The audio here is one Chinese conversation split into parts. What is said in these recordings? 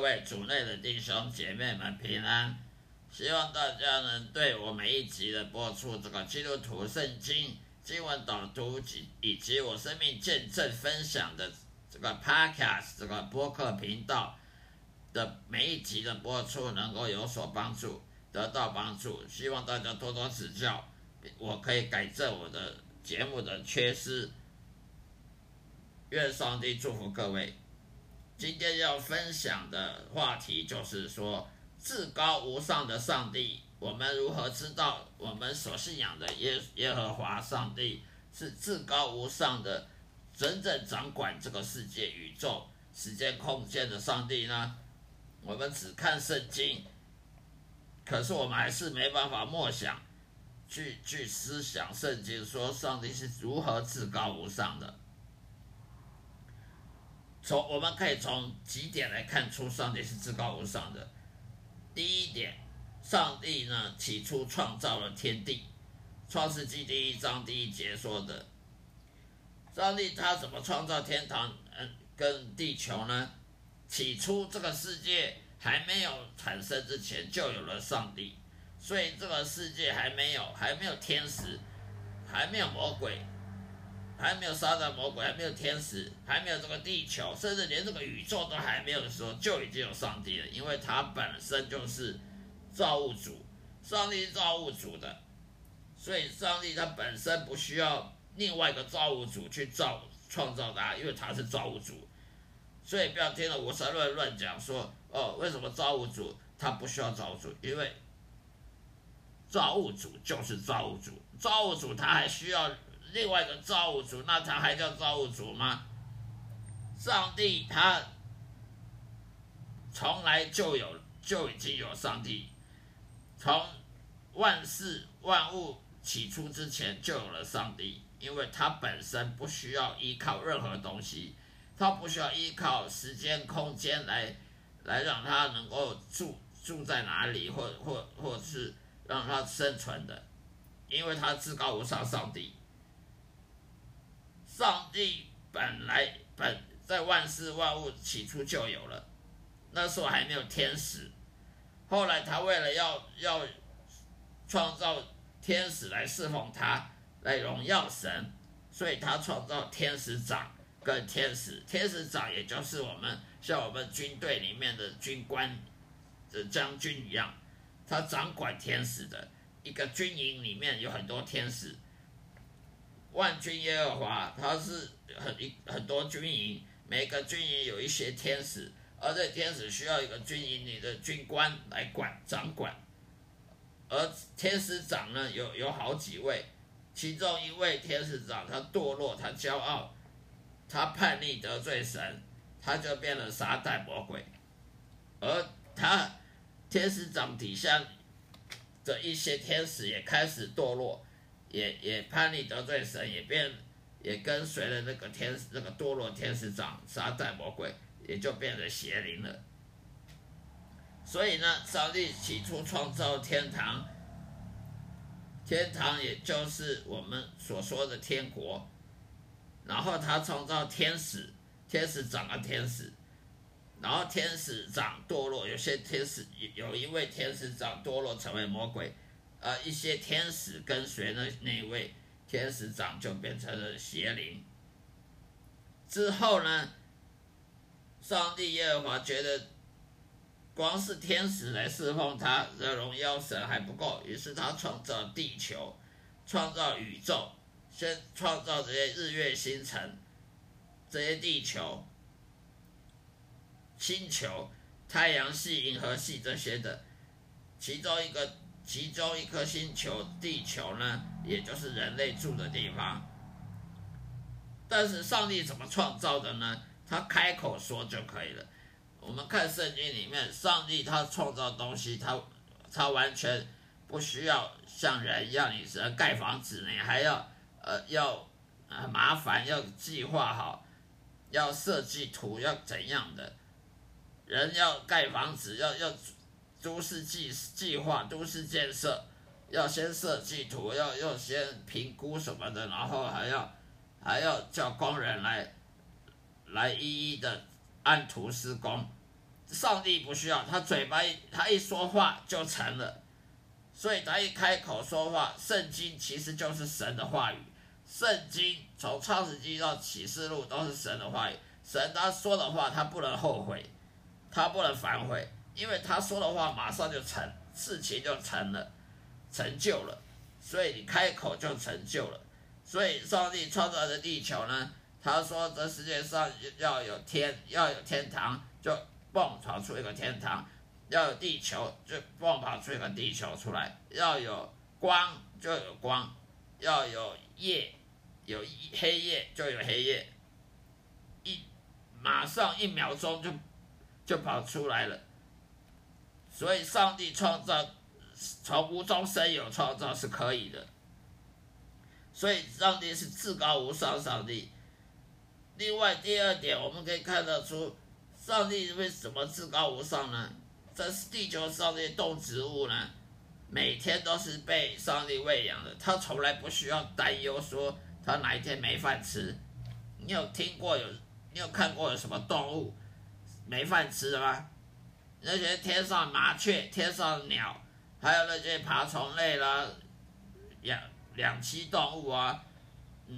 各位主内的弟兄姐妹们平安。希望大家能对我每一集的播出这个基督徒圣经经文导读及以及我生命见证分享的这个 Podcast 这个播客频道的每一集的播出能够有所帮助，得到帮助。希望大家多多指教，我可以改正我的节目的缺失。愿上帝祝福各位。今天要分享的话题就是说，至高无上的上帝，我们如何知道我们所信仰的耶耶和华上帝是至高无上的，真正掌管这个世界、宇宙、时间、空间的上帝呢？我们只看圣经，可是我们还是没办法默想，去去思想圣经，说上帝是如何至高无上的。从我们可以从几点来看出上帝是至高无上的。第一点，上帝呢起初创造了天地，《创世纪》第一章第一节说的，上帝他怎么创造天堂嗯跟地球呢？起初这个世界还没有产生之前就有了上帝，所以这个世界还没有还没有天使，还没有魔鬼。还没有撒旦魔鬼，还没有天使，还没有这个地球，甚至连这个宇宙都还没有的时候，就已经有上帝了。因为他本身就是造物主，上帝是造物主的，所以上帝他本身不需要另外一个造物主去造创造他，因为他是造物主。所以不要听了无神论乱讲说哦，为什么造物主他不需要造物主？因为造物主就是造物主，造物主他还需要。另外一个造物主，那他还叫造物主吗？上帝他从来就有，就已经有上帝，从万事万物起初之前就有了上帝，因为他本身不需要依靠任何东西，他不需要依靠时间空间来来让他能够住住在哪里，或或或是让他生存的，因为他至高无上，上帝。上帝本来本在万事万物起初就有了，那时候还没有天使。后来他为了要要创造天使来侍奉他，来荣耀神，所以他创造天使长跟天使。天使长也就是我们像我们军队里面的军官的将军一样，他掌管天使的一个军营里面有很多天使。万军耶和华，他是很一很多军营，每个军营有一些天使，而这天使需要一个军营里的军官来管掌管。而天使长呢，有有好几位，其中一位天使长他堕落，他骄傲，他叛逆得罪神，他就变了撒旦魔鬼。而他天使长底下的一些天使也开始堕落。也也叛逆得罪神，也变也跟随了那个天使，那个堕落天使长撒旦魔鬼，也就变成邪灵了。所以呢，上帝起初创造天堂，天堂也就是我们所说的天国，然后他创造天使，天使长啊天使，然后天使长堕落，有些天使有一位天使长堕落成为魔鬼。呃，一些天使跟随那那位天使长就变成了邪灵。之后呢，上帝耶和华觉得光是天使来侍奉他的荣耀神还不够，于是他创造地球，创造宇宙，先创造这些日月星辰，这些地球、星球、太阳系、银河系这些的，其中一个。其中一颗星球，地球呢，也就是人类住的地方。但是上帝怎么创造的呢？他开口说就可以了。我们看圣经里面，上帝他创造东西，他他完全不需要像人一样，你只能盖房子，你还要呃要呃麻烦，要计划好，要设计图，要怎样的？人要盖房子，要要。都市计计划、都市建设，要先设计图，要要先评估什么的，然后还要还要叫工人来来一一的按图施工。上帝不需要他嘴巴他一说话就成了，所以他一开口说话，圣经其实就是神的话语。圣经从创世纪到启示录都是神的话语。神他说的话，他不能后悔，他不能反悔，因为他说的话马上就成，事情就成了，成就了。所以你开口就成就了。所以上帝创造的地球呢，他说这世界上要有天，要有天堂，就。蹦跑出一个天堂，要有地球就蹦跑出一个地球出来；要有光就有光，要有夜有黑夜就有黑夜，一马上一秒钟就就跑出来了。所以上帝创造从无中生有创造是可以的。所以上帝是至高无上上帝。另外第二点，我们可以看得出。上帝为什么至高无上呢？这是地球上的动植物呢，每天都是被上帝喂养的，他从来不需要担忧说他哪一天没饭吃。你有听过有，你有看过有什么动物没饭吃的吗？那些天上麻雀、天上鸟，还有那些爬虫类啦、两两栖动物啊，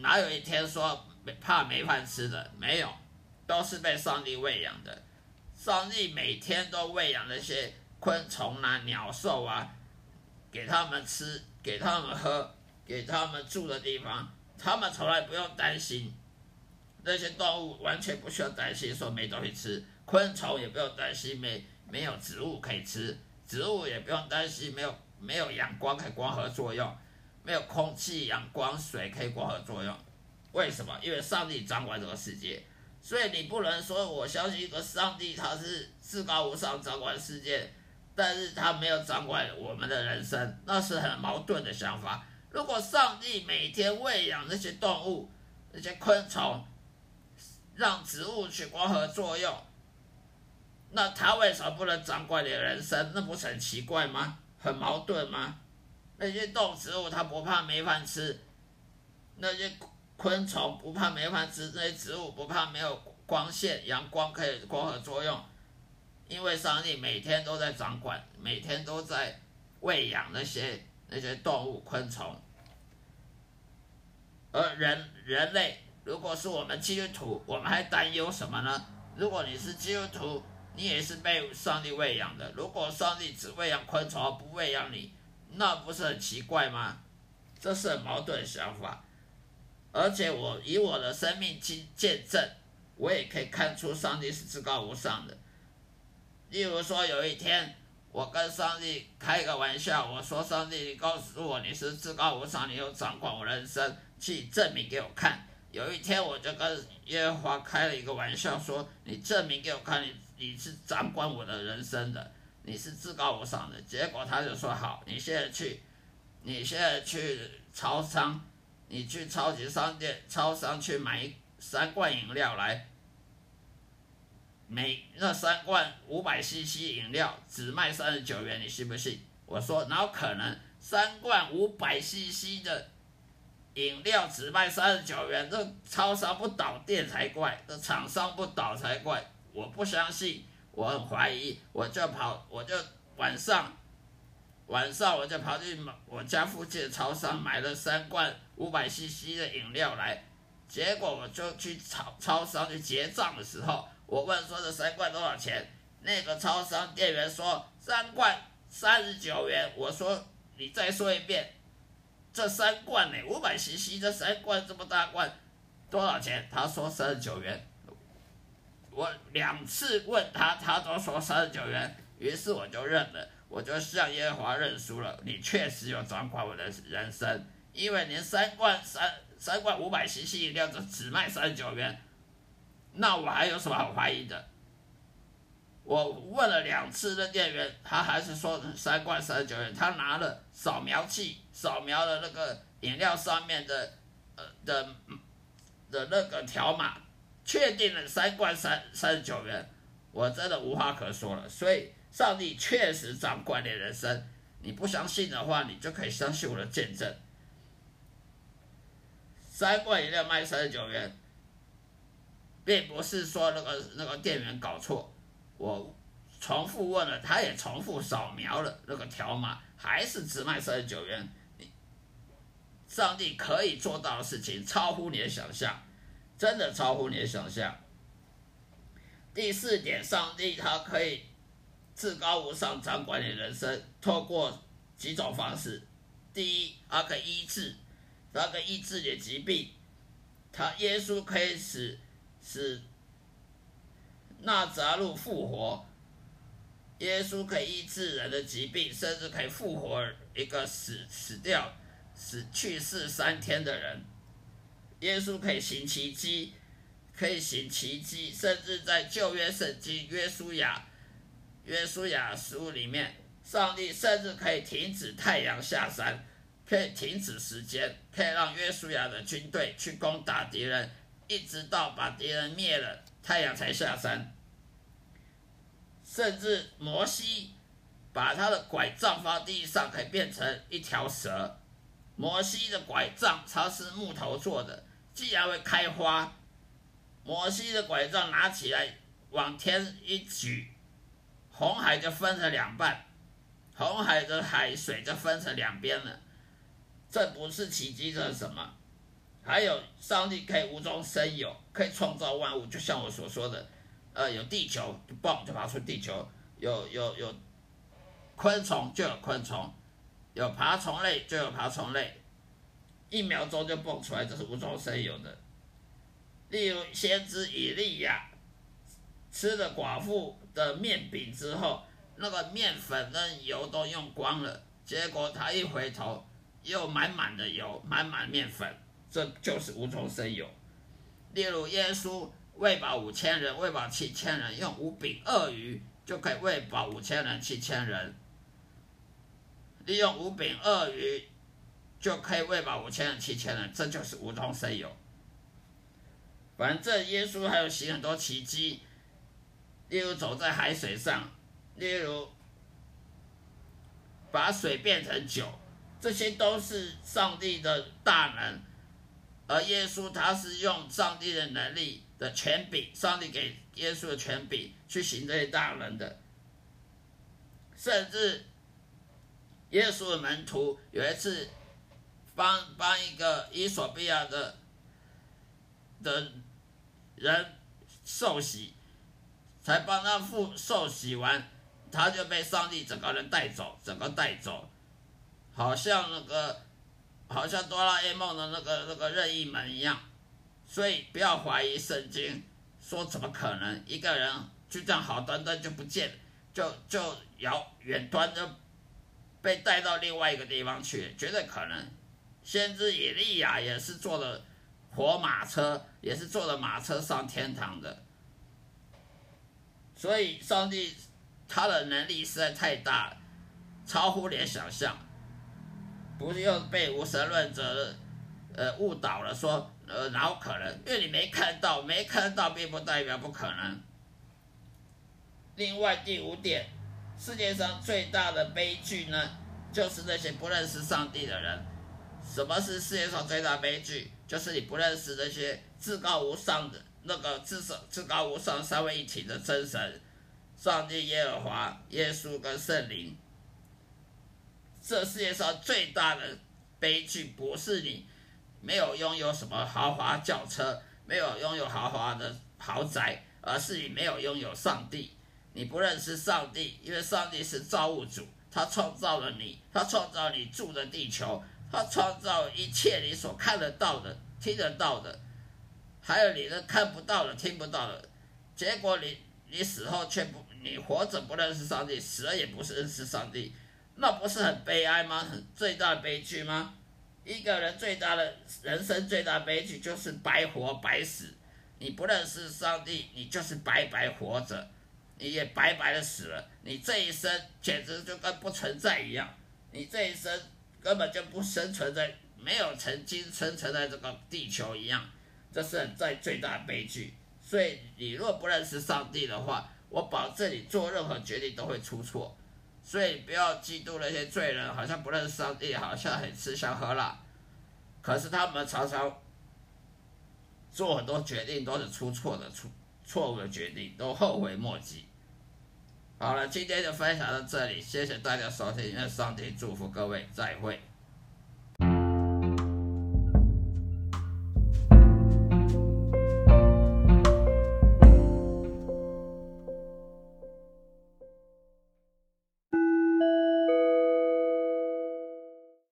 哪有一天说怕没饭吃的？没有。都是被上帝喂养的，上帝每天都喂养那些昆虫啊、鸟兽啊，给他们吃，给他们喝，给他们住的地方，他们从来不用担心。那些动物完全不需要担心说没东西吃，昆虫也不用担心没没有植物可以吃，植物也不用担心没有没有阳光可以光合作用，没有空气、阳光、水可以光合作用。为什么？因为上帝掌管这个世界。所以你不能说我相信一个上帝，他是至高无上掌管世界，但是他没有掌管我们的人生，那是很矛盾的想法。如果上帝每天喂养那些动物、那些昆虫，让植物去光合作用，那他为什么不能掌管你的人生？那不是很奇怪吗？很矛盾吗？那些动植物它不怕没饭吃，那些。昆虫不怕没饭吃，那些植物不怕没有光线、阳光可以光合作用，因为上帝每天都在掌管，每天都在喂养那些那些动物、昆虫。而人人类，如果是我们基督徒，我们还担忧什么呢？如果你是基督徒，你也是被上帝喂养的。如果上帝只喂养昆虫而不喂养你，那不是很奇怪吗？这是矛盾想法。而且我以我的生命去见证，我也可以看出上帝是至高无上的。例如说，有一天我跟上帝开个玩笑，我说：“上帝，你告诉我你是至高无上，你有掌管我人生，去证明给我看。”有一天我就跟耶和华开了一个玩笑，说：“你证明给我看，你你是掌管我的人生的，你是至高无上的。”结果他就说：“好，你现在去，你现在去超商。”你去超级商店、超商去买三罐饮料来，每那三罐五百 CC 饮料只卖三十九元，你信不信？我说哪有可能？三罐五百 CC 的饮料只卖三十九元，这超商不倒店才怪，这厂商不倒才怪！我不相信，我很怀疑，我就跑，我就晚上。晚上我就跑去我家附近的超商买了三罐五百 CC 的饮料来，结果我就去超超商去结账的时候，我问说这三罐多少钱？那个超商店员说三罐三十九元。我说你再说一遍，这三罐呢？五百 CC 这三罐这么大罐多少钱？他说三十九元。我两次问他，他都说三十九元，于是我就认了。我就向耶和华认输了，你确实有掌管我的人生，因为连三罐三三罐五百 CC 饮料就只卖三十九元，那我还有什么好怀疑的？我问了两次的店员，他还是说三罐三十九元，他拿了扫描器扫描了那个饮料上面的呃的的那个条码，确定了三罐三三十九元，我真的无话可说了，所以。上帝确实掌管你人生，你不相信的话，你就可以相信我的见证。三罐饮料卖三十九元，并不是说那个那个店员搞错，我重复问了，他也重复扫描了那个条码，还是只卖三十九元。上帝可以做到的事情超乎你的想象，真的超乎你的想象。第四点，上帝他可以至高无上掌管你人生，透过几种方式。第一，他可以医治，他可以医治你的疾病。他耶稣可以使使那扎路复活，耶稣可以医治人的疾病，甚至可以复活一个死死掉、死去世三天的人。耶稣可以行奇迹。可以行奇迹，甚至在旧约圣经约书亚、约书亚书里面，上帝甚至可以停止太阳下山，可以停止时间，可以让约书亚的军队去攻打敌人，一直到把敌人灭了，太阳才下山。甚至摩西把他的拐杖放地上，可以变成一条蛇。摩西的拐杖它是木头做的，既然会开花。摩西的拐杖拿起来，往天一举，红海就分成两半，红海的海水就分成两边了。这不是奇迹，这是什么？还有上帝可以无中生有，可以创造万物，就像我所说的，呃，有地球就，嘣就爬出地球；有有有昆虫就有昆虫，有爬虫类就有爬虫类，一秒钟就蹦出来，这是无中生有的。例如，先知以利亚吃了寡妇的面饼之后，那个面粉跟油都用光了，结果他一回头，又满满的油，满满面粉，这就是无中生有。例如，耶稣喂饱五千人，喂饱七千人，用五饼二鱼就可以喂饱五千人、七千人。利用五饼二鱼就可以喂饱五千人、七千人，这就是无中生有。反正耶稣还有行很多奇迹，例如走在海水上，例如把水变成酒，这些都是上帝的大能。而耶稣他是用上帝的能力的权柄，上帝给耶稣的权柄去行这些大能的。甚至耶稣的门徒有一次帮帮一个伊索比亚的的。人受洗，才帮他父受洗完，他就被上帝整个人带走，整个带走，好像那个，好像哆啦 A 梦的那个那个任意门一样。所以不要怀疑圣经，说怎么可能一个人就这样好端端就不见，就就遥远端就被带到另外一个地方去，绝对可能。先知以利亚也是坐了。活马车也是坐的马车上天堂的，所以上帝他的能力实在太大，超乎你的想象。不是又被无神论者呃误导了，说呃哪可能？因为你没看到，没看到并不代表不可能。另外第五点，世界上最大的悲剧呢，就是那些不认识上帝的人。什么是世界上最大悲剧？就是你不认识那些至高无上的那个至上至高无上三位一体的真神，上帝耶和华、耶稣跟圣灵。这世界上最大的悲剧不是你没有拥有什么豪华轿车，没有拥有豪华的豪宅，而是你没有拥有上帝。你不认识上帝，因为上帝是造物主，他创造了你，他创造你住的地球。他创造一切你所看得到的、听得到的，还有你的看不到的、听不到的。结果你你死后却不，你活着不认识上帝，死了也不是认识上帝，那不是很悲哀吗？很最大的悲剧吗？一个人最大的人生最大悲剧就是白活白死。你不认识上帝，你就是白白活着，你也白白的死了。你这一生简直就跟不存在一样。你这一生。根本就不生存在，没有曾经生存在这个地球一样，这是在最大悲剧。所以你若不认识上帝的话，我保证你做任何决定都会出错。所以不要嫉妒那些罪人，好像不认识上帝，好像很吃香喝辣。可是他们常常做很多决定都是出错的，出错误的决定，都后悔莫及。好了，今天就分享到这里，谢谢大家收听，愿上帝祝福各位，再会。